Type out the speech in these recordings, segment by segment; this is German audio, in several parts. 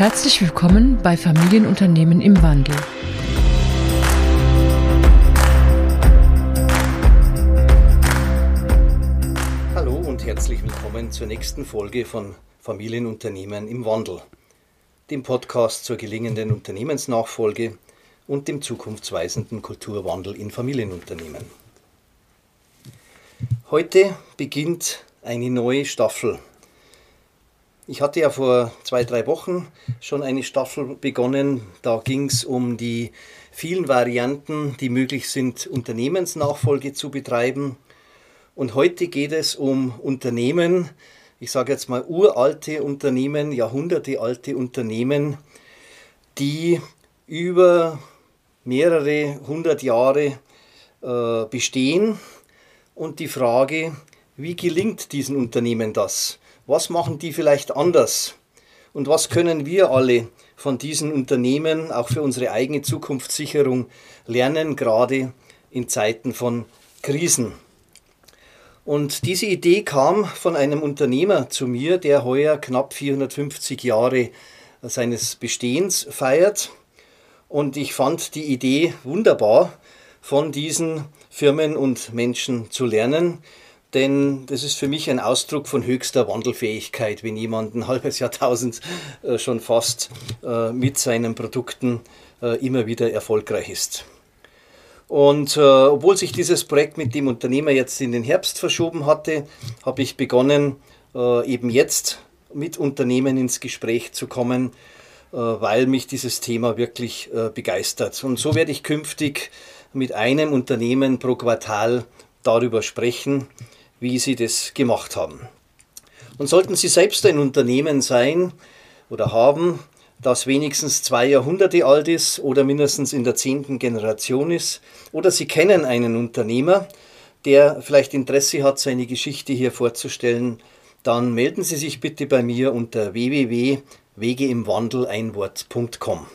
Herzlich willkommen bei Familienunternehmen im Wandel. Hallo und herzlich willkommen zur nächsten Folge von Familienunternehmen im Wandel, dem Podcast zur gelingenden Unternehmensnachfolge und dem zukunftsweisenden Kulturwandel in Familienunternehmen. Heute beginnt eine neue Staffel ich hatte ja vor zwei, drei Wochen schon eine Staffel begonnen. Da ging es um die vielen Varianten, die möglich sind, Unternehmensnachfolge zu betreiben. Und heute geht es um Unternehmen, ich sage jetzt mal uralte Unternehmen, jahrhundertealte Unternehmen, die über mehrere hundert Jahre äh, bestehen. Und die Frage, wie gelingt diesen Unternehmen das? Was machen die vielleicht anders? Und was können wir alle von diesen Unternehmen auch für unsere eigene Zukunftssicherung lernen, gerade in Zeiten von Krisen? Und diese Idee kam von einem Unternehmer zu mir, der heuer knapp 450 Jahre seines Bestehens feiert. Und ich fand die Idee wunderbar, von diesen Firmen und Menschen zu lernen. Denn das ist für mich ein Ausdruck von höchster Wandelfähigkeit, wenn jemand ein halbes Jahrtausend äh, schon fast äh, mit seinen Produkten äh, immer wieder erfolgreich ist. Und obwohl sich dieses Projekt mit dem Unternehmer jetzt in den Herbst verschoben hatte, habe ich begonnen, eben jetzt mit Unternehmen ins Gespräch zu kommen, weil mich dieses Thema wirklich begeistert. Und so werde ich künftig mit einem Unternehmen pro Quartal darüber sprechen, wie sie das gemacht haben. Und sollten Sie selbst ein Unternehmen sein oder haben, das wenigstens zwei Jahrhunderte alt ist oder mindestens in der zehnten Generation ist, oder Sie kennen einen Unternehmer, der vielleicht Interesse hat, seine Geschichte hier vorzustellen, dann melden Sie sich bitte bei mir unter www.wegeimwandeleinwort.com.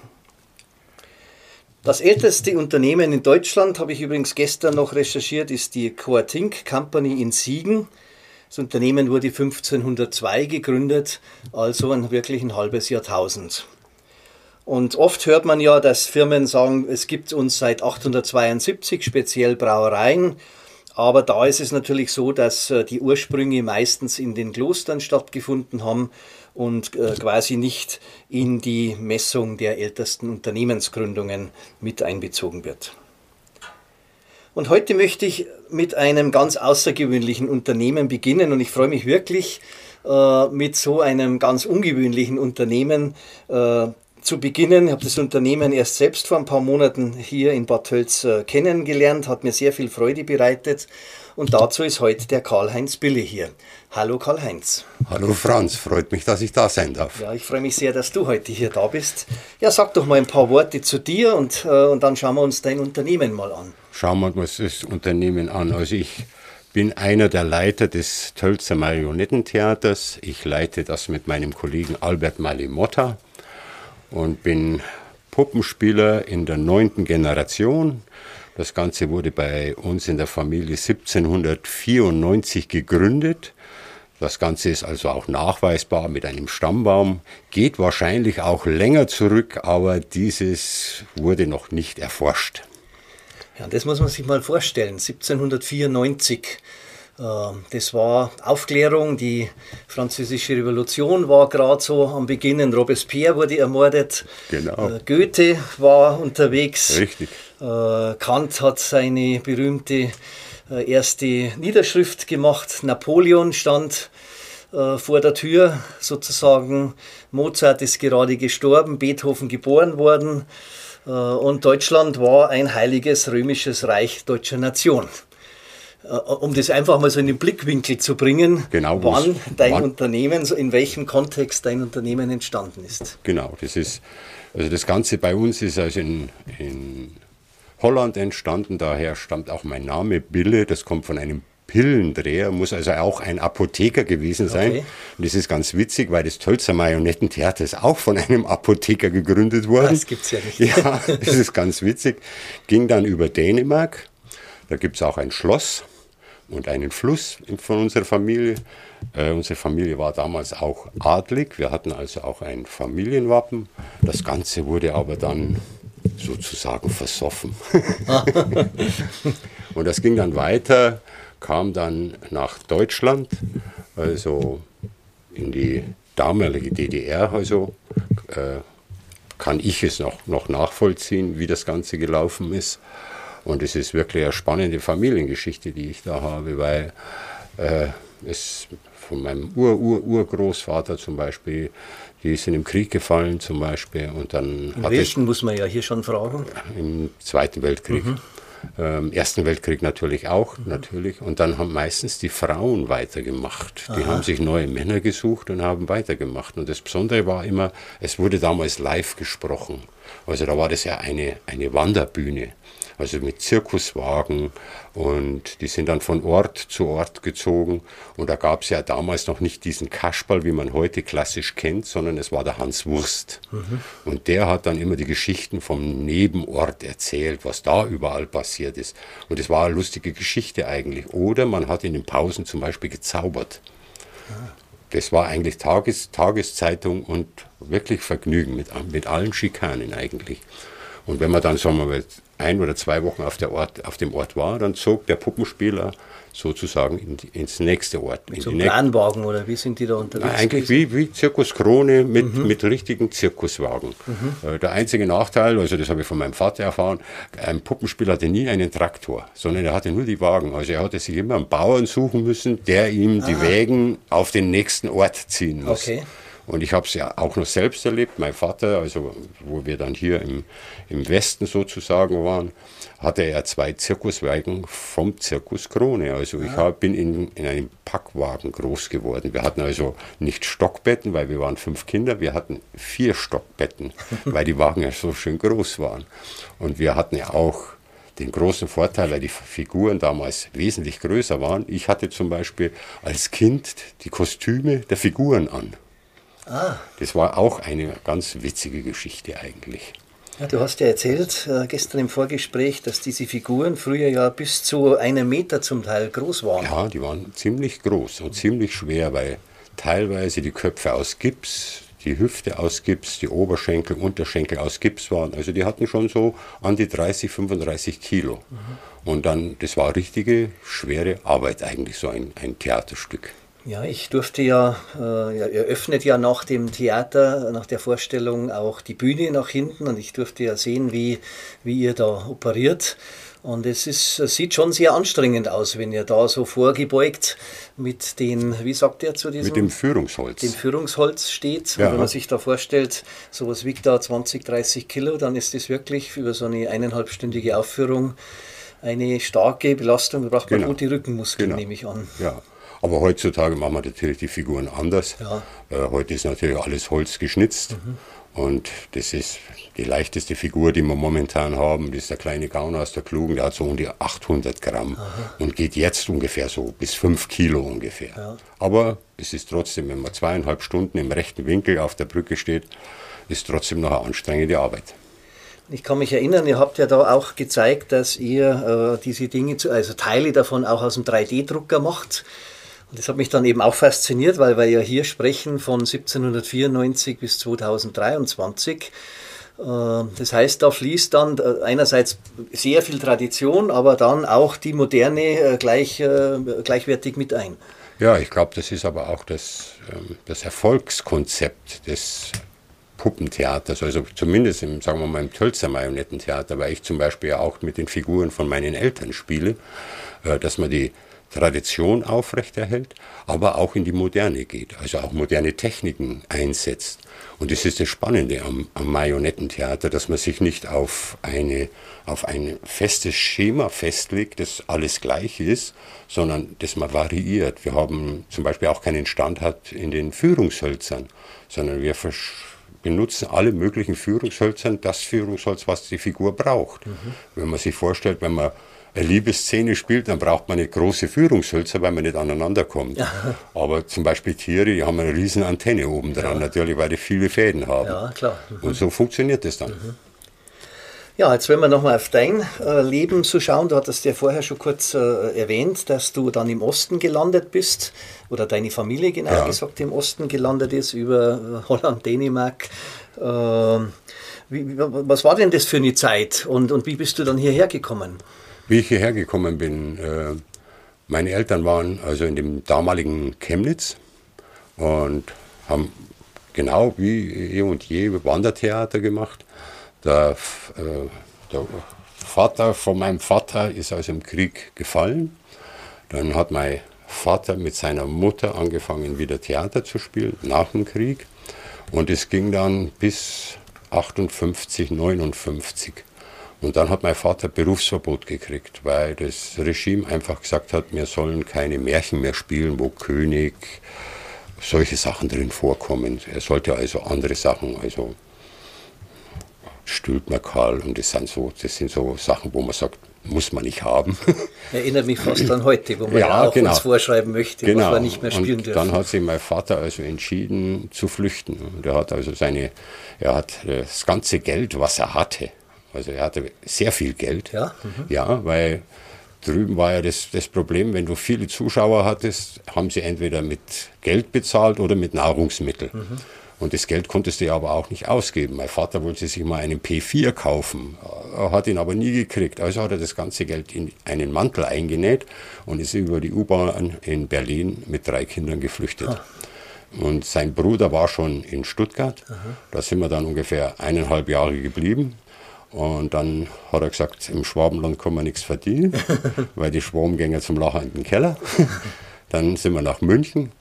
Das älteste Unternehmen in Deutschland, habe ich übrigens gestern noch recherchiert, ist die Coatink Company in Siegen. Das Unternehmen wurde 1502 gegründet, also ein wirklich ein halbes Jahrtausend. Und oft hört man ja, dass Firmen sagen, es gibt uns seit 872 speziell Brauereien. Aber da ist es natürlich so, dass äh, die Ursprünge meistens in den Klostern stattgefunden haben und äh, quasi nicht in die Messung der ältesten Unternehmensgründungen mit einbezogen wird. Und heute möchte ich mit einem ganz außergewöhnlichen Unternehmen beginnen und ich freue mich wirklich, äh, mit so einem ganz ungewöhnlichen Unternehmen äh, zu beginnen. Ich habe das Unternehmen erst selbst vor ein paar Monaten hier in Bad Tölz kennengelernt, hat mir sehr viel Freude bereitet und dazu ist heute der Karl-Heinz Bille hier. Hallo Karl-Heinz. Hallo Franz, freut mich, dass ich da sein darf. Ja, ich freue mich sehr, dass du heute hier da bist. Ja, sag doch mal ein paar Worte zu dir und, äh, und dann schauen wir uns dein Unternehmen mal an. Schauen wir uns das Unternehmen an. Also ich bin einer der Leiter des Tölzer Marionettentheaters. Ich leite das mit meinem Kollegen Albert Malimotta und bin Puppenspieler in der neunten Generation. Das Ganze wurde bei uns in der Familie 1794 gegründet. Das Ganze ist also auch nachweisbar mit einem Stammbaum, geht wahrscheinlich auch länger zurück, aber dieses wurde noch nicht erforscht. Ja, das muss man sich mal vorstellen. 1794. Äh, das war Aufklärung, die französische Revolution war gerade so am Beginn. Robespierre wurde ermordet. Genau. Äh, Goethe war unterwegs. Richtig. Äh, Kant hat seine berühmte äh, erste Niederschrift gemacht. Napoleon stand äh, vor der Tür sozusagen. Mozart ist gerade gestorben, Beethoven geboren worden. Und Deutschland war ein heiliges römisches Reich deutscher Nation um das einfach mal so in den Blickwinkel zu bringen, genau, wann dein wann, Unternehmen, in welchem Kontext dein Unternehmen entstanden ist. Genau, das ist, also das Ganze bei uns ist also in, in Holland entstanden, daher stammt auch mein Name Bille, das kommt von einem Pillendreher, muss also auch ein Apotheker gewesen sein. Okay. Und das ist ganz witzig, weil das Tölzer Marionettentheater ist auch von einem Apotheker gegründet worden. Das gibt's ja nicht. Ja, das ist ganz witzig. Ging dann über Dänemark. Da gibt es auch ein Schloss. und einen Fluss von unserer Familie. Äh, unsere Familie war damals auch adlig. Wir hatten also auch ein Familienwappen. Das Ganze wurde aber dann sozusagen versoffen. und das ging dann weiter, kam dann nach Deutschland, also in die damalige DDR, also äh, kann ich es noch, noch nachvollziehen, wie das Ganze gelaufen ist. Und es ist wirklich eine spannende Familiengeschichte, die ich da habe, weil äh, es von meinem Ur-Ur-Urgroßvater zum Beispiel, die sind im Krieg gefallen zum Beispiel. Und dann Im Welchen muss man ja hier schon fragen? Im Zweiten Weltkrieg. Mhm. Ähm, Ersten Weltkrieg natürlich auch, mhm. natürlich. Und dann haben meistens die Frauen weitergemacht. Die Aha. haben sich neue Männer gesucht und haben weitergemacht. Und das Besondere war immer, es wurde damals live gesprochen. Also da war das ja eine, eine Wanderbühne also mit Zirkuswagen und die sind dann von Ort zu Ort gezogen und da gab es ja damals noch nicht diesen Kasperl, wie man heute klassisch kennt, sondern es war der Hans Wurst. Mhm. Und der hat dann immer die Geschichten vom Nebenort erzählt, was da überall passiert ist. Und es war eine lustige Geschichte eigentlich. Oder man hat in den Pausen zum Beispiel gezaubert. Das war eigentlich Tages, Tageszeitung und wirklich Vergnügen mit, mit allen Schikanen eigentlich. Und wenn man dann, sagen wir mal, ein oder zwei Wochen auf, der Ort, auf dem Ort war, dann zog der Puppenspieler sozusagen in, ins nächste Ort. Mit so einem Planwagen oder wie sind die da unterwegs? Eigentlich wie, wie Zirkus Krone mit, mhm. mit richtigen Zirkuswagen. Mhm. Äh, der einzige Nachteil, also das habe ich von meinem Vater erfahren, ein Puppenspieler hatte nie einen Traktor, sondern er hatte nur die Wagen. Also er hatte sich immer einen Bauern suchen müssen, der ihm ah. die Wägen auf den nächsten Ort ziehen muss. Okay. Und ich habe es ja auch noch selbst erlebt. Mein Vater, also wo wir dann hier im, im Westen sozusagen waren, hatte er zwei Zirkuswagen vom Zirkus Krone. Also ich hab, bin in, in einem Packwagen groß geworden. Wir hatten also nicht Stockbetten, weil wir waren fünf Kinder, wir hatten vier Stockbetten, weil die Wagen ja so schön groß waren. Und wir hatten ja auch den großen Vorteil, weil die Figuren damals wesentlich größer waren. Ich hatte zum Beispiel als Kind die Kostüme der Figuren an. Ah. Das war auch eine ganz witzige Geschichte eigentlich. Ja, du hast ja erzählt äh, gestern im Vorgespräch, dass diese Figuren früher ja bis zu einem Meter zum Teil groß waren. Ja, die waren ziemlich groß und ziemlich schwer, weil teilweise die Köpfe aus Gips, die Hüfte aus Gips, die Oberschenkel, Unterschenkel aus Gips waren. Also die hatten schon so an die 30, 35 Kilo. Mhm. Und dann, das war richtige schwere Arbeit eigentlich, so ein, ein Theaterstück. Ja, ich durfte ja, äh, ja, eröffnet ja nach dem Theater, nach der Vorstellung auch die Bühne nach hinten und ich durfte ja sehen, wie, wie ihr da operiert. Und es, ist, sieht schon sehr anstrengend aus, wenn ihr da so vorgebeugt mit den, wie sagt ihr zu diesem? Mit dem Führungsholz. Dem Führungsholz steht. Ja. Und wenn man sich da vorstellt, sowas wiegt da 20, 30 Kilo, dann ist das wirklich über so eine eineinhalbstündige Aufführung eine starke Belastung. Da braucht man genau. gut die Rückenmuskeln, genau. nehme ich an. Ja, aber heutzutage machen wir natürlich die Figuren anders. Ja. Äh, heute ist natürlich alles Holz geschnitzt. Mhm. Und das ist die leichteste Figur, die wir momentan haben. Das ist der kleine Gauner aus der Klugen, der hat so um die 800 Gramm Aha. und geht jetzt ungefähr so bis 5 Kilo ungefähr. Ja. Aber es ist trotzdem, wenn man zweieinhalb Stunden im rechten Winkel auf der Brücke steht, ist trotzdem noch eine anstrengende Arbeit. Ich kann mich erinnern, ihr habt ja da auch gezeigt, dass ihr äh, diese Dinge, zu, also Teile davon auch aus dem 3D-Drucker macht. Und das hat mich dann eben auch fasziniert, weil wir ja hier sprechen von 1794 bis 2023. Äh, das heißt, da fließt dann äh, einerseits sehr viel Tradition, aber dann auch die Moderne äh, gleich, gleichwertig mit ein. Ja, ich glaube, das ist aber auch das, ähm, das Erfolgskonzept des Puppentheaters, also zumindest im, sagen wir mal, im Tölzer Marionettentheater, weil ich zum Beispiel auch mit den Figuren von meinen Eltern spiele, dass man die Tradition aufrechterhält, aber auch in die Moderne geht, also auch moderne Techniken einsetzt. Und das ist das Spannende am, am Marionettentheater, dass man sich nicht auf, eine, auf ein festes Schema festlegt, das alles gleich ist, sondern dass man variiert. Wir haben zum Beispiel auch keinen Standard in den Führungshölzern, sondern wir benutzen alle möglichen Führungshölzern das Führungsholz, was die Figur braucht. Mhm. Wenn man sich vorstellt, wenn man eine Liebesszene spielt, dann braucht man nicht große Führungshölzer, weil man nicht aneinander kommt. Ja. Aber zum Beispiel Tiere, die haben eine riesen Antenne oben dran, ja. natürlich, weil die viele Fäden haben. Ja, klar. Mhm. Und so funktioniert das dann. Mhm. Ja, jetzt wenn wir nochmal auf dein äh, Leben so schauen, du hattest ja vorher schon kurz äh, erwähnt, dass du dann im Osten gelandet bist oder deine Familie genau ja. gesagt im Osten gelandet ist über äh, Holland, Dänemark. Ähm, wie, was war denn das für eine Zeit und, und wie bist du dann hierher gekommen? Wie ich hierher gekommen bin, äh, meine Eltern waren also in dem damaligen Chemnitz und haben genau wie eh und je Wandertheater gemacht. Der, äh, der Vater von meinem Vater ist aus dem Krieg gefallen. Dann hat mein Vater mit seiner Mutter angefangen, wieder Theater zu spielen nach dem Krieg. Und es ging dann bis 58, 59. Und dann hat mein Vater Berufsverbot gekriegt, weil das Regime einfach gesagt hat, wir sollen keine Märchen mehr spielen, wo König, solche Sachen drin vorkommen. Er sollte also andere Sachen, also stülpt man Karl und das sind so, das sind so Sachen, wo man sagt, muss man nicht haben. Erinnert mich fast an heute, wo man ja, ja auch genau. uns vorschreiben möchte, genau. was man nicht mehr spielen und Dann hat sich mein Vater also entschieden zu flüchten. Und er hat also seine, er hat das ganze Geld, was er hatte, also er hatte sehr viel Geld, ja, mhm. ja weil drüben war ja das, das Problem, wenn du viele Zuschauer hattest, haben sie entweder mit Geld bezahlt oder mit Nahrungsmitteln. Mhm. Und das Geld konntest du ja aber auch nicht ausgeben. Mein Vater wollte sich mal einen P4 kaufen, hat ihn aber nie gekriegt. Also hat er das ganze Geld in einen Mantel eingenäht und ist über die U-Bahn in Berlin mit drei Kindern geflüchtet. Ah. Und sein Bruder war schon in Stuttgart. Aha. Da sind wir dann ungefähr eineinhalb Jahre geblieben. Und dann hat er gesagt, im Schwabenland kann man nichts verdienen, weil die Schwaben gehen zum Lachen in den Keller. dann sind wir nach München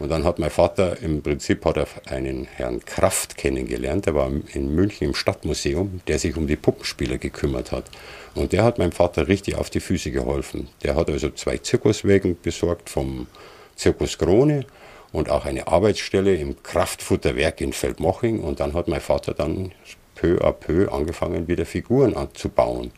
und dann hat mein Vater, im Prinzip hat er einen Herrn Kraft kennengelernt, der war in München im Stadtmuseum, der sich um die Puppenspieler gekümmert hat. Und der hat meinem Vater richtig auf die Füße geholfen. Der hat also zwei Zirkuswägen besorgt vom Zirkus Krone und auch eine Arbeitsstelle im Kraftfutterwerk in Feldmoching. Und dann hat mein Vater dann peu à peu angefangen, wieder Figuren anzubauen.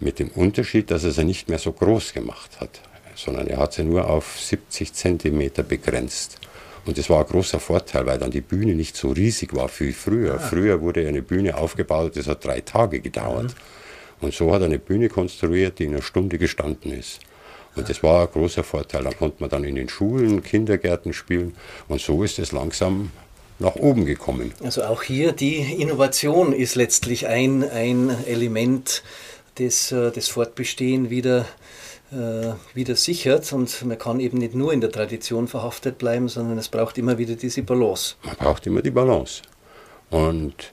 Mit dem Unterschied, dass er sie nicht mehr so groß gemacht hat sondern er hat sie nur auf 70 Zentimeter begrenzt. Und das war ein großer Vorteil, weil dann die Bühne nicht so riesig war wie früher. Ah. Früher wurde eine Bühne aufgebaut, das hat drei Tage gedauert. Mhm. Und so hat er eine Bühne konstruiert, die in einer Stunde gestanden ist. Und das war ein großer Vorteil. Da konnte man dann in den Schulen, Kindergärten spielen. Und so ist es langsam nach oben gekommen. Also auch hier die Innovation ist letztlich ein, ein Element, das äh, das Fortbestehen wieder äh, wieder sichert und man kann eben nicht nur in der Tradition verhaftet bleiben, sondern es braucht immer wieder diese Balance. Man braucht immer die Balance. Und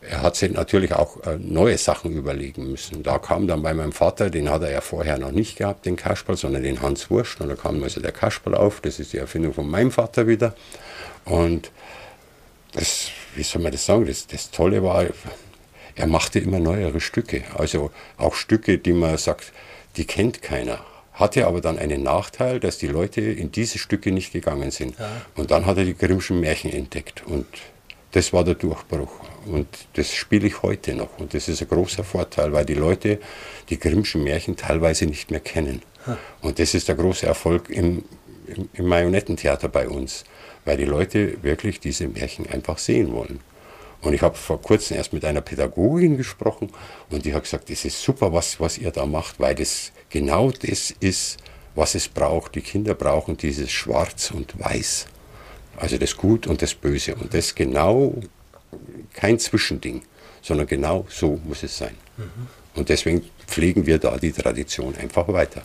er hat sich natürlich auch äh, neue Sachen überlegen müssen. Da kam dann bei meinem Vater, den hat er ja vorher noch nicht gehabt, den Kasperl, sondern den Hans Wurst. Und da kam also der Kasperl auf, das ist die Erfindung von meinem Vater wieder. Und das, wie soll man das sagen, das, das Tolle war, er machte immer neuere Stücke. Also auch Stücke, die man sagt, die kennt keiner. Hatte aber dann einen Nachteil, dass die Leute in diese Stücke nicht gegangen sind. Ja. Und dann hat er die Grimmschen Märchen entdeckt. Und das war der Durchbruch. Und das spiele ich heute noch. Und das ist ein großer Vorteil, weil die Leute die Grimmschen Märchen teilweise nicht mehr kennen. Ha. Und das ist der große Erfolg im, im, Marionettentheater bei uns, weil die Leute wirklich diese Märchen einfach sehen wollen. Und ich habe vor kurzem erst mit einer Pädagogin gesprochen und die hat gesagt, das ist super, was, was ihr da macht, weil das genau das ist, was es braucht. Die Kinder brauchen dieses Schwarz und Weiß. Also das Gut und das Böse. Und das genau kein Zwischending, sondern genau so muss es sein. Mhm. Und deswegen pflegen wir da die Tradition einfach weiter.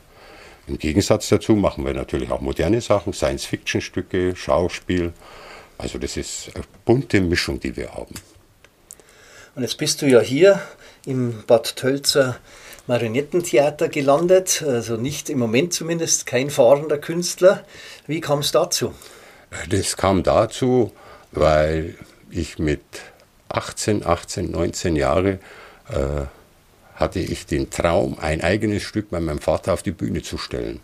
Im Gegensatz dazu machen wir natürlich auch moderne Sachen, Science-Fiction-Stücke, Schauspiel, also das ist eine bunte Mischung, die wir haben. Und jetzt bist du ja hier im Bad Tölzer Marionettentheater gelandet, also nicht im Moment zumindest kein fahrender Künstler. Wie kam es dazu? Das kam dazu, weil ich mit 18, 18, 19 Jahre äh, hatte ich den Traum, ein eigenes Stück bei meinem Vater auf die Bühne zu stellen.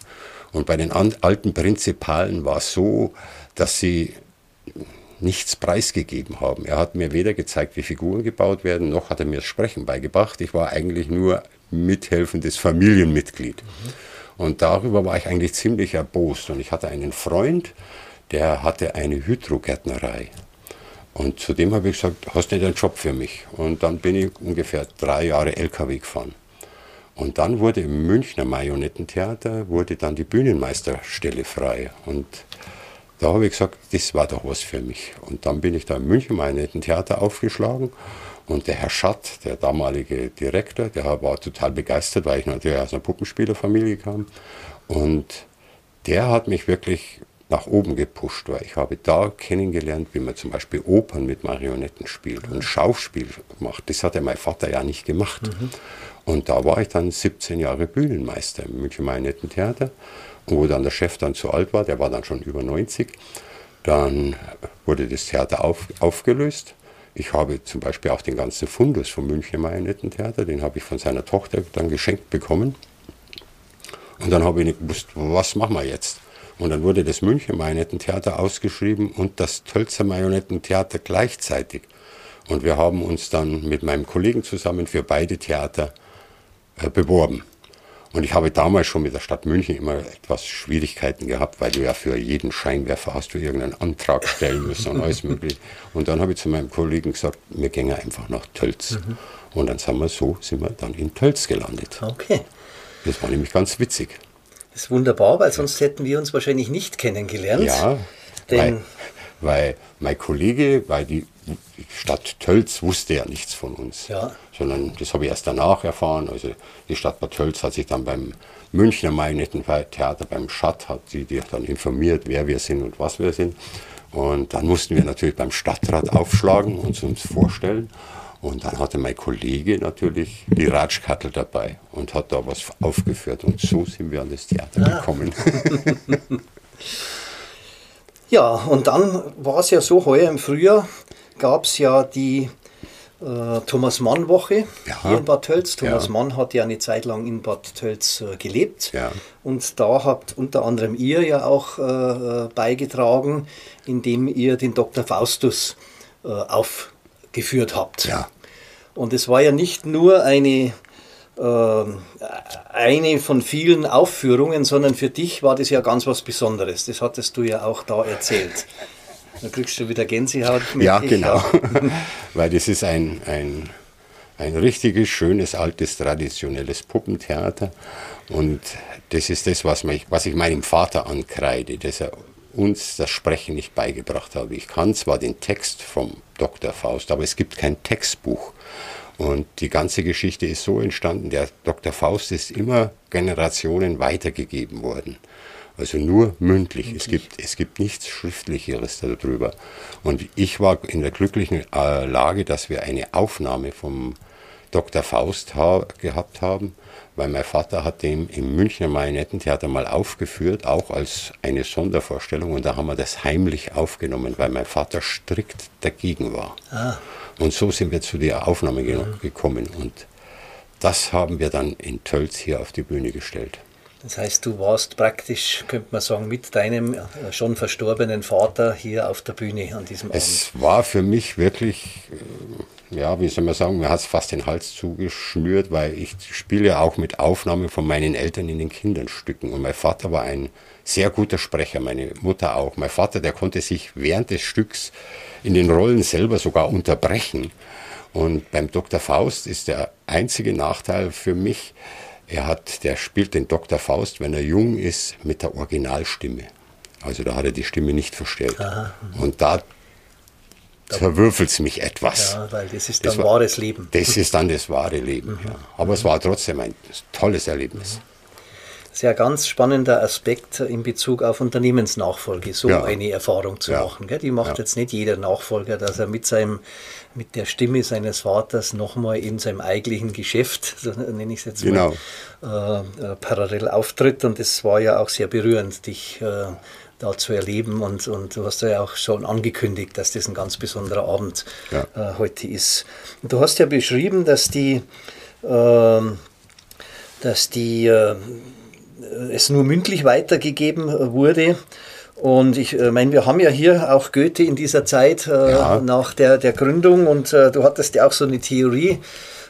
Und bei den alten Prinzipalen war es so, dass sie nichts preisgegeben haben. Er hat mir weder gezeigt, wie Figuren gebaut werden, noch hat er mir das Sprechen beigebracht. Ich war eigentlich nur mithelfendes Familienmitglied. Mhm. Und darüber war ich eigentlich ziemlich erbost. Und ich hatte einen Freund, der hatte eine Hydrogärtnerei. Und zudem habe ich gesagt, hast du nicht einen Job für mich? Und dann bin ich ungefähr drei Jahre LKW gefahren. Und dann wurde im Münchner Marionettentheater wurde dann die Bühnenmeisterstelle frei. Und da habe ich gesagt, das war doch was für mich. Und dann bin ich da im Münchner Marionettentheater aufgeschlagen. Und der Herr Schatt, der damalige Direktor, der war total begeistert, weil ich natürlich aus einer Puppenspielerfamilie kam. Und der hat mich wirklich nach oben gepusht, weil ich habe da kennengelernt, wie man zum Beispiel Opern mit Marionetten spielt und Schauspiel macht. Das hat ja mein Vater ja nicht gemacht. Mhm. Und da war ich dann 17 Jahre Bühnenmeister im München Marionettentheater. Und wo dann der Chef dann zu alt war, der war dann schon über 90, dann wurde das Theater auf, aufgelöst. Ich habe zum Beispiel auch den ganzen Fundus vom München Marionettentheater, den habe ich von seiner Tochter dann geschenkt bekommen. Und dann habe ich nicht gewusst, was machen wir jetzt? Und dann wurde das München Marionettentheater ausgeschrieben und das Tölzer Marionettentheater gleichzeitig. Und wir haben uns dann mit meinem Kollegen zusammen für beide Theater äh, beworben. Und ich habe damals schon mit der Stadt München immer etwas Schwierigkeiten gehabt, weil du ja für jeden Scheinwerfer hast du irgendeinen Antrag stellen müssen und alles mögliche. Und dann habe ich zu meinem Kollegen gesagt, wir gehen einfach nach Tölz. Mhm. Und dann sind wir so, sind wir dann in Tölz gelandet. Okay. Das war nämlich ganz witzig. Das ist wunderbar, weil sonst hätten wir uns wahrscheinlich nicht kennengelernt. Ja, denn weil, weil mein Kollege, weil die Stadt Tölz wusste ja nichts von uns, ja. sondern das habe ich erst danach erfahren. Also die Stadt Bad Tölz hat sich dann beim Münchner Marionettentheater, beim Schatt, hat sie die dann informiert, wer wir sind und was wir sind. Und dann mussten wir natürlich beim Stadtrat aufschlagen und uns vorstellen. Und dann hatte mein Kollege natürlich die Ratschkattel dabei und hat da was aufgeführt. Und so sind wir an das Theater ah. gekommen. ja, und dann war es ja so, heuer im Frühjahr gab es ja die äh, Thomas Mann Woche ja. hier in Bad Tölz. Thomas ja. Mann hat ja eine Zeit lang in Bad Tölz äh, gelebt. Ja. Und da habt unter anderem ihr ja auch äh, äh beigetragen, indem ihr den Dr. Faustus äh, aufgeführt habt. Ja. Und es war ja nicht nur eine ähm, eine von vielen Aufführungen, sondern für dich war das ja ganz was Besonderes. Das hattest du ja auch da erzählt. Da kriegst du wieder Gänsehaut. Ja, genau. Weil das ist ein, ein, ein richtiges, schönes, altes, traditionelles Puppentheater. Und das ist das, was, mich, was ich meinem Vater ankreide, dass er uns das Sprechen nicht beigebracht hat. Ich kann zwar den Text vom Dr. Faust, aber es gibt kein Textbuch. Und die ganze Geschichte ist so entstanden, der Dr. Faust ist immer Generationen weitergegeben worden. Also nur mündlich. Es gibt, es gibt nichts Schriftlicheres darüber. Und ich war in der glücklichen äh, Lage, dass wir eine Aufnahme vom Dr. Faust ha gehabt haben, weil mein Vater hat den im Münchner Marionettentheater mal aufgeführt, auch als eine Sondervorstellung. Und da haben wir das heimlich aufgenommen, weil mein Vater strikt dagegen war. Ah. Und so sind wir zu der Aufnahme mhm. gekommen. Und das haben wir dann in Tölz hier auf die Bühne gestellt. Das heißt, du warst praktisch, könnte man sagen, mit deinem äh, schon verstorbenen Vater hier auf der Bühne an diesem Abend. Es war für mich wirklich, äh, ja, wie soll man sagen, mir hat es fast den Hals zugeschnürt, weil ich spiele auch mit Aufnahmen von meinen Eltern in den Kinderstücken. Und mein Vater war ein sehr guter Sprecher, meine Mutter auch. Mein Vater, der konnte sich während des Stücks in den Rollen selber sogar unterbrechen. Und beim Dr. Faust ist der einzige Nachteil für mich, er hat, der spielt den Dr. Faust, wenn er jung ist, mit der Originalstimme. Also da hat er die Stimme nicht verstellt. Aha. Und da zerwürfelt es mich etwas. Ja, weil das ist dann das wahres Leben. Das ist dann das wahre Leben. Mhm. Ja. Aber es war trotzdem ein tolles Erlebnis. Mhm sehr ganz spannender Aspekt in Bezug auf Unternehmensnachfolge, so ja. eine Erfahrung zu ja. machen. Die macht ja. jetzt nicht jeder Nachfolger, dass er mit seinem mit der Stimme seines Vaters nochmal in seinem eigentlichen Geschäft, so nenne ich es jetzt genau. mal, äh, äh, parallel auftritt. Und es war ja auch sehr berührend, dich äh, da zu erleben. Und, und du hast ja auch schon angekündigt, dass das ein ganz besonderer Abend ja. äh, heute ist. Und du hast ja beschrieben, dass die, ähm, dass die äh, es nur mündlich weitergegeben äh, wurde. Und ich äh, meine, wir haben ja hier auch Goethe in dieser Zeit äh, ja. nach der, der Gründung und äh, du hattest ja auch so eine Theorie,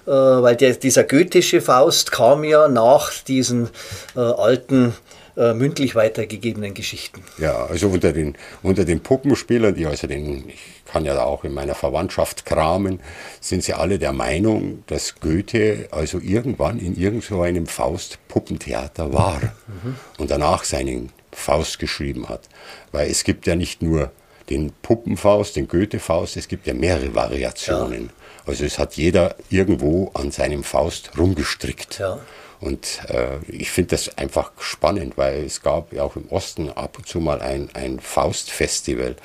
äh, weil der, dieser goethische Faust kam ja nach diesen äh, alten äh, mündlich weitergegebenen Geschichten. Ja, also unter den, unter den Puppenspielern, die also den, ich kann ja auch in meiner Verwandtschaft kramen, sind sie alle der Meinung, dass Goethe also irgendwann in irgendeinem Faust-Puppentheater war mhm. und danach seinen Faust geschrieben hat. Weil es gibt ja nicht nur den Puppenfaust, den Goethe-Faust, es gibt ja mehrere Variationen. Ja. Also es hat jeder irgendwo an seinem Faust rumgestrickt. Ja. Und äh, ich finde das einfach spannend, weil es gab ja auch im Osten ab und zu mal ein, ein Faustfestival,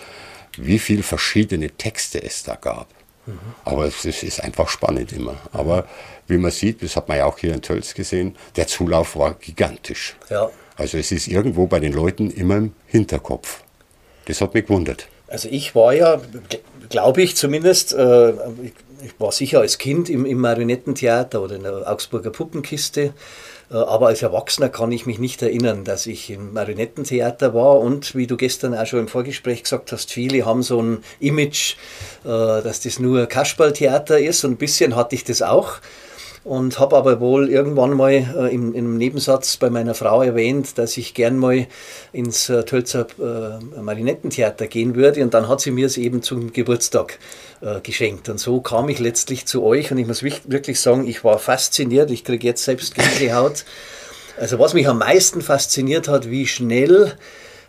wie viele verschiedene Texte es da gab. Mhm. Aber es, es, ist einfach spannend immer. Aber wie man sieht, das hat man ja auch hier in Tölz gesehen, der Zulauf war gigantisch. Ja. Also es ist irgendwo bei den Leuten immer im Hinterkopf. Das hat mich gewundert. Also ich war ja, glaube ich zumindest, äh, ich war sicher als Kind im, im Marionettentheater oder in der Augsburger Puppenkiste. Äh, aber als Erwachsener kann ich mich nicht erinnern, dass ich im Marionettentheater war. Und wie du gestern auch schon im Vorgespräch gesagt hast, viele haben so ein Image, äh, dass das nur Kasperltheater ist. Und ein bisschen hatte ich das auch und habe aber wohl irgendwann mal äh, im, im, Nebensatz bei meiner Frau erwähnt, dass ich gern mal ins äh, Tölzer äh, Marinettentheater gehen würde. Und dann hat sie mir es eben zum Geburtstag äh, geschenkt. Und so kam ich letztlich zu euch. Und ich muss wirklich sagen, ich war fasziniert, ich kriege jetzt selbst Gänsehaut. Also was mich am meisten fasziniert hat, wie schnell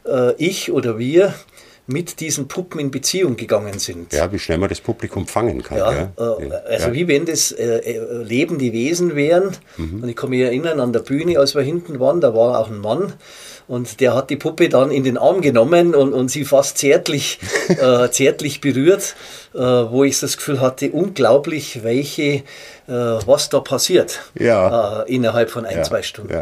äh, ich oder wir mit diesen Puppen in Beziehung gegangen sind. Ja, wie schnell man das Publikum fangen kann. Ja, äh, also ja. wie wenn das äh, äh, lebende Wesen wären. Mhm. Und ich kann mich erinnern an der Bühne, als wir hinten waren, da war auch ein Mann und der hat die Puppe dann in den Arm genommen und, und sie fast zärtlich, äh, zärtlich berührt, äh, wo ich das Gefühl hatte, unglaublich, welche, äh, was da passiert ja. innerhalb von ein, zwei Stunden.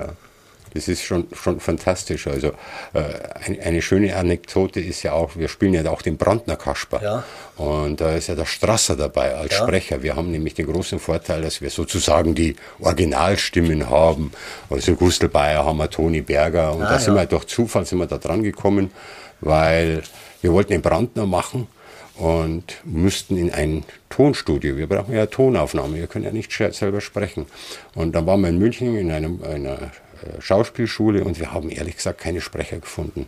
Das ist schon, schon fantastisch. Also äh, eine, eine, schöne Anekdote ist ja auch, wir spielen ja auch den Brandner Kasper. Ja. Und da ist ja der Strasser dabei als ja. Sprecher. Wir haben nämlich den großen Vorteil, dass wir sozusagen die Originalstimmen haben. Also Gustl Bayer haben wir Toni Berger. Und ah, da sind ja. wir durch Zufall sind wir da dran gekommen, weil wir wollten den Brandner machen und müssten in ein Tonstudio. Wir brauchen ja Tonaufnahme, wir können ja nicht selber sprechen. Und dann waren wir in München in einem, einer Schauspielschule und wir haben ehrlich gesagt keine Sprecher gefunden.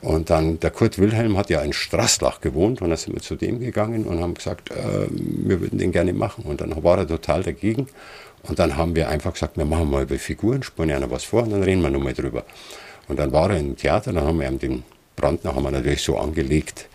Und dann, der Kurt Wilhelm hat ja in Straßlach gewohnt und dann sind wir zu dem gegangen und haben gesagt, äh, wir würden den gerne machen. Und dann war er total dagegen. Und dann haben wir einfach gesagt, wir machen mal über Figuren, spielen ja noch was vor und dann reden wir nochmal drüber. Und dann war er im Theater, dann haben wir ihm den Brandner haben wir natürlich so angelegt,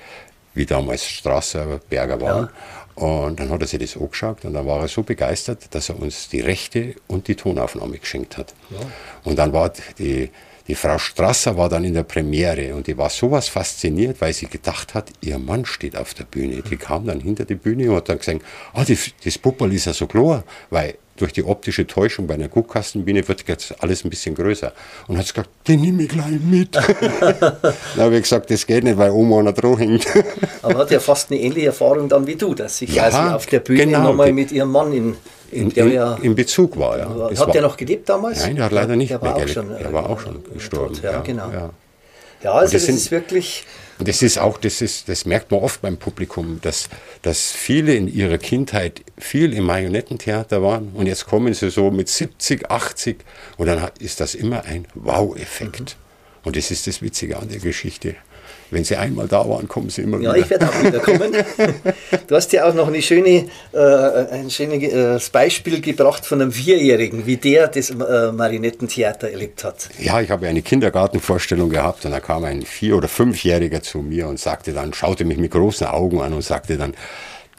wie damals Strasser, Berger waren. Ja. Und dann hat er sich das angeschaut und dann war er so begeistert, dass er uns die Rechte und die Tonaufnahme geschenkt hat. Ja. Und dann war die, die Frau Strasser war dann in der Premiere und die war sowas fasziniert, weil sie gedacht hat, ihr Mann steht auf der Bühne. Die kam dann hinter die Bühne und hat dann gesagt, ah, das Puppel ist ja so klar, weil durch die optische Täuschung bei einer Guckkastenbiene wird jetzt alles ein bisschen größer. Und hat gesagt, den nehme ich gleich mit. dann habe ich gesagt, das geht nicht, weil Oma noch dran hängt. Aber hat ja fast eine ähnliche Erfahrung dann wie du, dass sich ja, also auf der Bühne genau, nochmal mit ihrem Mann in, in, in, ja, in, Bezug war. Ja. Hat war, der noch gelebt damals? Nein, der hat leider nicht der mehr gelebt. Schon, er war auch schon gestorben. Tot, ja, genau. Ja, also das, das sind, ist wirklich und das ist auch, das, ist, das merkt man oft beim Publikum, dass, dass viele in ihrer Kindheit viel im Marionettentheater waren und jetzt kommen sie so mit 70, 80 und dann ist das immer ein Wow-Effekt. Mhm. Und das ist das Witzige an der Geschichte. Wenn sie einmal da waren, kommen sie immer ja, wieder. Ja, ich werde auch wieder kommen. Du hast ja auch noch eine schöne, äh, ein schönes äh, Beispiel gebracht von einem Vierjährigen, wie der das äh, Marionettentheater erlebt hat. Ja, ich habe eine Kindergartenvorstellung gehabt und da kam ein Vier- oder Fünfjähriger zu mir und sagte dann, schaute mich mit großen Augen an und sagte dann,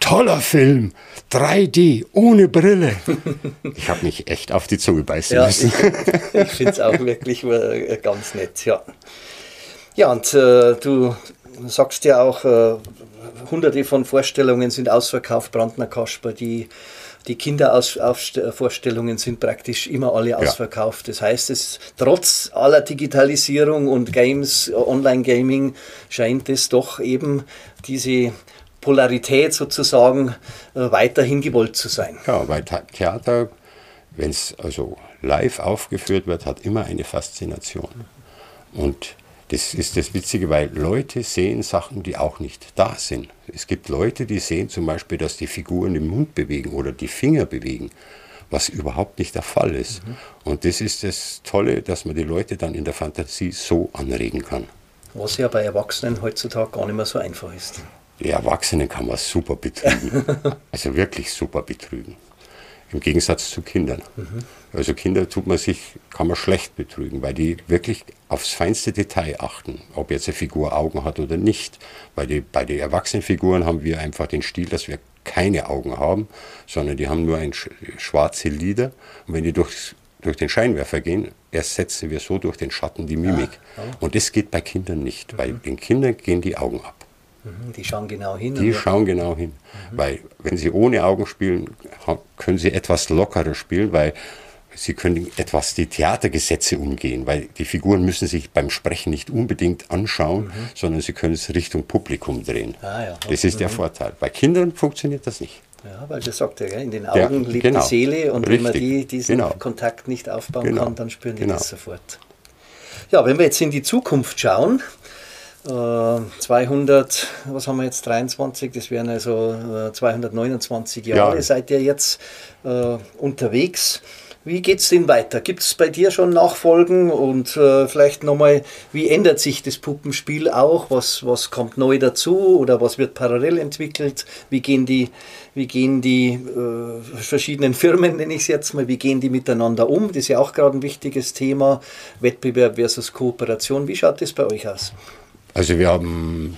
toller Film, 3D, ohne Brille. Ich habe mich echt auf die Zunge beißen ja, müssen. Ich, ich finde es auch wirklich äh, ganz nett, ja. Ja, und äh, du sagst ja auch, äh, hunderte von Vorstellungen sind ausverkauft, Brandner Kasper, die, die Kindervorstellungen sind praktisch immer alle ausverkauft. Das heißt, es trotz aller Digitalisierung und Games, Online-Gaming, scheint es doch eben diese Polarität sozusagen äh, weiterhin gewollt zu sein. Ja, weil Theater, wenn es also live aufgeführt wird, hat immer eine Faszination. Und das ist das Witzige, weil Leute sehen Sachen, die auch nicht da sind. Es gibt Leute, die sehen zum Beispiel, dass die Figuren den Mund bewegen oder die Finger bewegen. was überhaupt nicht der Fall ist. Mhm. Und das ist das Tolle, dass man die Leute dann in der Fantasie so anregen kann. Was ja bei Erwachsenen heutzutage gar nicht mehr so einfach ist. Die Erwachsenen kann man super betrügen. also wirklich super betrügen. Im Gegensatz zu Kindern. Mhm. Also Kinder tut man sich, kann man schlecht betrügen, weil die wirklich aufs feinste Detail achten, ob jetzt eine Figur Augen hat oder nicht. Weil die, bei den Erwachsenenfiguren haben wir einfach den Stil, dass wir keine Augen haben, sondern die haben nur ein schwarze Lider. Und wenn die durchs, durch den Scheinwerfer gehen, ersetzen wir so durch den Schatten die Mimik. Ah, oh. Und das geht bei Kindern nicht. Mhm. Bei den Kindern gehen die Augen ab. Mhm, die schauen genau hin. Die schauen genau hin. Mhm. Weil wenn sie ohne Augen spielen, können sie etwas lockerer spielen, weil sie können etwas die Theatergesetze umgehen, weil die Figuren müssen sich beim Sprechen nicht unbedingt anschauen, mhm. sondern sie können es Richtung Publikum drehen. Ah, ja. Das ist der mhm. Vorteil. Bei Kindern funktioniert das nicht. Ja, weil das sagt er, in den Augen ja, liegt genau. die Seele und Richtig. wenn man die, diesen genau. Kontakt nicht aufbauen genau. kann, dann spüren die genau. das sofort. Ja, wenn wir jetzt in die Zukunft schauen, 200, äh, was haben wir jetzt, 23, das wären also 229 äh, Jahre, ja. seid ihr jetzt äh, unterwegs. Wie geht es denn weiter? Gibt es bei dir schon Nachfolgen und äh, vielleicht nochmal, wie ändert sich das Puppenspiel auch? Was, was kommt neu dazu oder was wird parallel entwickelt? Wie gehen die, wie gehen die äh, verschiedenen Firmen, nenne ich es jetzt mal, wie gehen die miteinander um? Das ist ja auch gerade ein wichtiges Thema, Wettbewerb versus Kooperation. Wie schaut das bei euch aus? Also wir haben,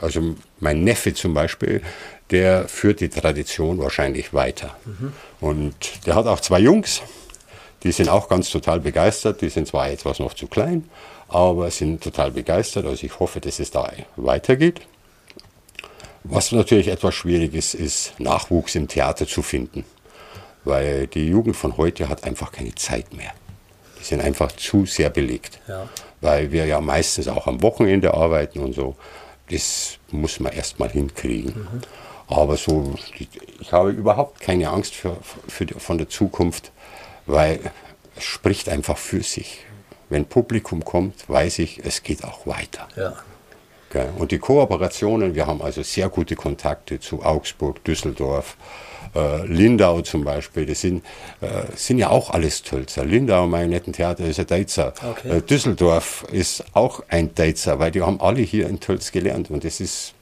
also mein Neffe zum Beispiel, der führt die Tradition wahrscheinlich weiter. Mhm. Und der hat auch zwei Jungs, die sind auch ganz total begeistert. Die sind zwar etwas noch zu klein, aber sind total begeistert. Also ich hoffe, dass es da weitergeht. Was natürlich etwas schwierig ist, ist Nachwuchs im Theater zu finden. Weil die Jugend von heute hat einfach keine Zeit mehr. Die sind einfach zu sehr belegt. Ja. Weil wir ja meistens auch am Wochenende arbeiten und so. Das muss man erst mal hinkriegen. Mhm. Aber so, ich habe überhaupt keine Angst für, für, von der Zukunft, weil es spricht einfach für sich. Wenn Publikum kommt, weiß ich, es geht auch weiter. Ja. Und die Kooperationen, wir haben also sehr gute Kontakte zu Augsburg, Düsseldorf, äh, Lindau zum Beispiel, das sind, äh, sind ja auch alles Tölzer. Lindau, mein netten Theater, ist ein Deizer. Okay. Äh, Düsseldorf ist auch ein Deizer, weil die haben alle hier in Tölz gelernt und das ist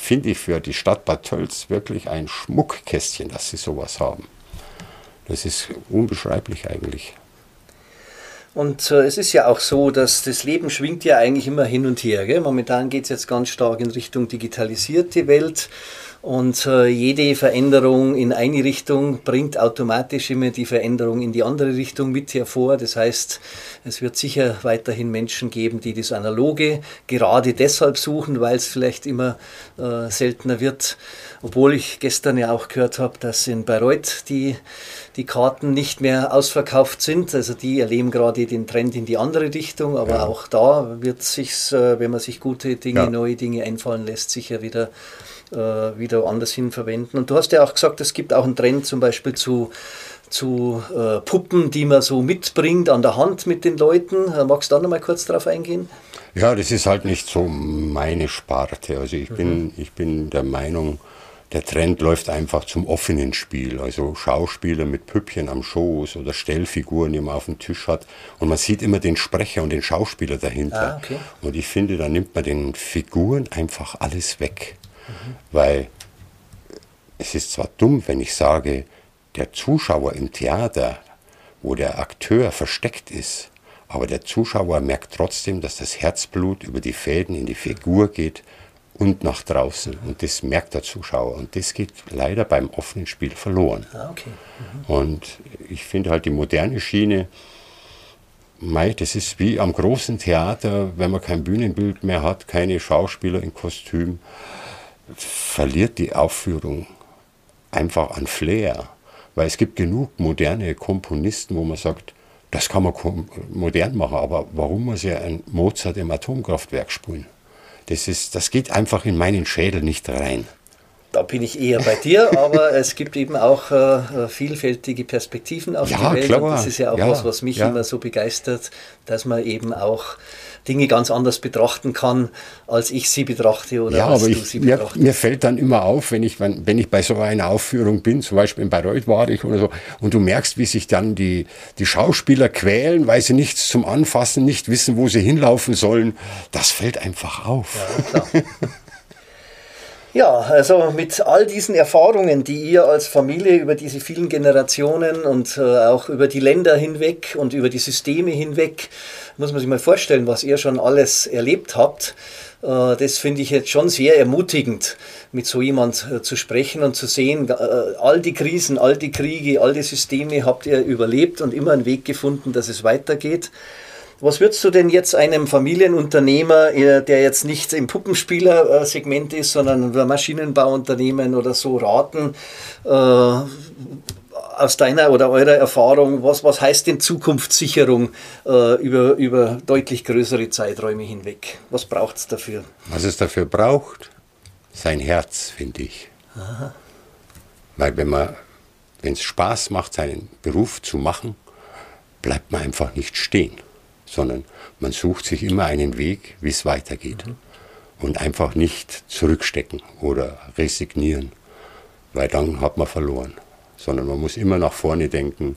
finde ich für die Stadt Bad Tölz wirklich ein Schmuckkästchen, dass sie sowas haben. Das ist unbeschreiblich eigentlich. Und äh, es ist ja auch so, dass das Leben schwingt ja eigentlich immer hin und her. Gell? Momentan geht es jetzt ganz stark in Richtung digitalisierte Welt. Und äh, jede Veränderung in eine Richtung bringt automatisch immer die Veränderung in die andere Richtung mit hervor. Das heißt, es wird sicher weiterhin Menschen geben, die das Analoge gerade deshalb suchen, weil es vielleicht immer äh, seltener wird. Obwohl ich gestern ja auch gehört habe, dass in Bayreuth die, die Karten nicht mehr ausverkauft sind. Also die erleben gerade den Trend in die andere Richtung. Aber ja. auch da wird sich, äh, wenn man sich gute Dinge, ja. neue Dinge einfallen lässt, sicher wieder äh, wieder anders hin verwenden. Und du hast ja auch gesagt, es gibt auch einen Trend zum Beispiel zu, zu äh, Puppen, die man so mitbringt an der Hand mit den Leuten. Äh, magst du da noch mal kurz drauf eingehen? Ja, das ist halt nicht so meine Sparte. Also ich, mhm. bin, ich bin der Meinung, der Trend läuft einfach zum offenen Spiel. Also Schauspieler mit Püppchen am Schoß oder Stellfiguren, die man auf dem Tisch hat. Und man sieht immer den Sprecher und den Schauspieler dahinter. Ah, okay. Und ich finde, da nimmt man den Figuren einfach alles weg. Weil es ist zwar dumm, wenn ich sage, der Zuschauer im Theater, wo der Akteur versteckt ist, aber der Zuschauer merkt trotzdem, dass das Herzblut über die Fäden in die Figur geht und nach draußen. Und das merkt der Zuschauer. Und das geht leider beim offenen Spiel verloren. Ah, okay. mhm. Und ich finde halt die moderne Schiene, Mei, das ist wie am großen Theater, wenn man kein Bühnenbild mehr hat, keine Schauspieler in Kostüm verliert die Aufführung einfach an Flair. Weil es gibt genug moderne Komponisten, wo man sagt, das kann man modern machen, aber warum muss ja ein Mozart im Atomkraftwerk spielen? Das, ist, das geht einfach in meinen Schädel nicht rein. Da bin ich eher bei dir, aber es gibt eben auch äh, vielfältige Perspektiven auf ja, die Welt. Klar. Und das ist ja auch ja, was, was mich ja. immer so begeistert, dass man eben auch Dinge ganz anders betrachten kann, als ich sie betrachte oder ja, als aber du ich, sie mir, betrachtest. mir fällt dann immer auf, wenn ich, wenn, wenn ich bei so einer Aufführung bin, zum Beispiel in Bayreuth war ich oder so, und du merkst, wie sich dann die, die Schauspieler quälen, weil sie nichts zum Anfassen, nicht wissen, wo sie hinlaufen sollen. Das fällt einfach auf. Ja, klar. Ja, also mit all diesen Erfahrungen, die ihr als Familie über diese vielen Generationen und äh, auch über die Länder hinweg und über die Systeme hinweg, muss man sich mal vorstellen, was ihr schon alles erlebt habt. Äh, das finde ich jetzt schon sehr ermutigend, mit so jemand äh, zu sprechen und zu sehen, all die Krisen, all die Kriege, all die Systeme habt ihr überlebt und immer einen Weg gefunden, dass es weitergeht. Was würdest du denn jetzt einem Familienunternehmer, äh, der jetzt nicht im Puppenspielersegment ist, sondern ein Maschinenbauunternehmen oder so raten, äh, aus deiner oder eurer Erfahrung, was, was heißt denn Zukunftssicherung äh, über, über deutlich größere Zeiträume hinweg? Was braucht es dafür? Was es dafür braucht, sein Herz, finde ich. Aha. Weil wenn man, wenn es Spaß macht, seinen Beruf zu machen, bleibt man einfach nicht stehen sondern man sucht sich immer einen Weg, wie es weitergeht. Mhm. Und einfach nicht zurückstecken oder resignieren, weil dann hat man verloren. Sondern man muss immer nach vorne denken.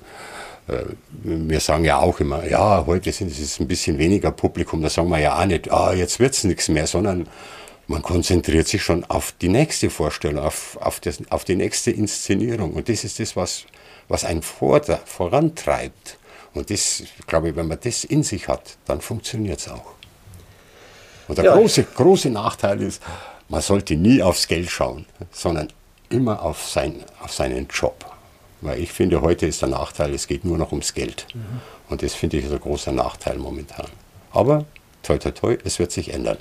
Äh, wir sagen ja auch immer, ja, heute sind es ein bisschen weniger Publikum, da sagen wir ja auch nicht, ah, jetzt wird es nichts mehr, sondern man konzentriert sich schon auf die nächste Vorstellung, auf, auf, das, auf die nächste Inszenierung. Und das ist das, was, was einen vor, vorantreibt. Und das, glaube ich, wenn man das in sich hat, dann funktioniert es auch. Und der ja. große, große Nachteil ist, man sollte nie aufs Geld schauen, sondern immer auf, sein, auf seinen Job. Weil ich finde, heute ist der Nachteil, es geht nur noch ums Geld. Mhm. Und das finde ich ist ein großer Nachteil momentan. Aber toi, toi, toi, es wird sich ändern.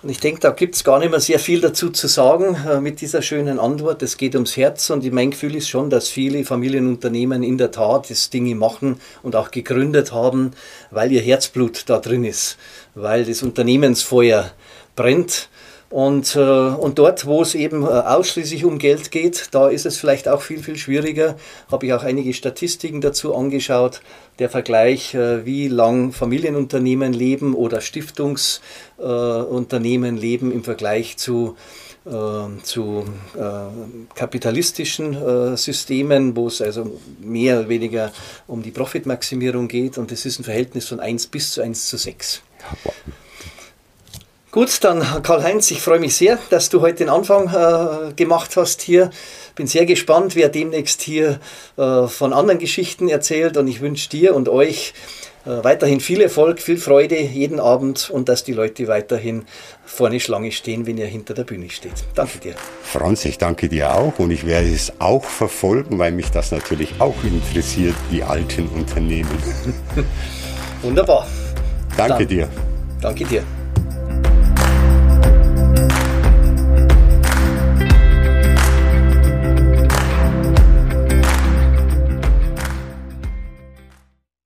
Und ich denke, da gibt es gar nicht mehr sehr viel dazu zu sagen äh, mit dieser schönen Antwort. Es geht ums Herz und mein Gefühl ist schon, dass viele Familienunternehmen in der Tat das Dinge machen und auch gegründet haben, weil ihr Herzblut da drin ist, weil das Unternehmensfeuer brennt. Und, äh, und dort, wo es eben äh, ausschließlich um Geld geht, da ist es vielleicht auch viel, viel schwieriger. Habe ich auch einige Statistiken dazu angeschaut der Vergleich, äh, wie lang Familienunternehmen leben oder Stiftungsunternehmen leben im Vergleich zu äh, zu äh, kapitalistischen Systemen, wo es also mehr oder weniger um die Profitmaximierung geht und das ist ein Verhältnis von 1 bis zu 1 zu 6. Gut, dann Karl-Heinz, ich freue mich sehr, dass du heute den Anfang äh, gemacht hast hier. Bin sehr gespannt, wer demnächst hier äh, von anderen Geschichten erzählt und ich wünsche dir und euch äh, weiterhin viel Erfolg, viel Freude jeden Abend und dass die Leute weiterhin vorne Schlange stehen, wenn ihr hinter der Bühne steht. Danke dir. Franz, ich danke dir auch und ich werde es auch verfolgen, weil mich das natürlich auch interessiert, die alten Unternehmen. Wunderbar. Danke dann, dir. Danke dir.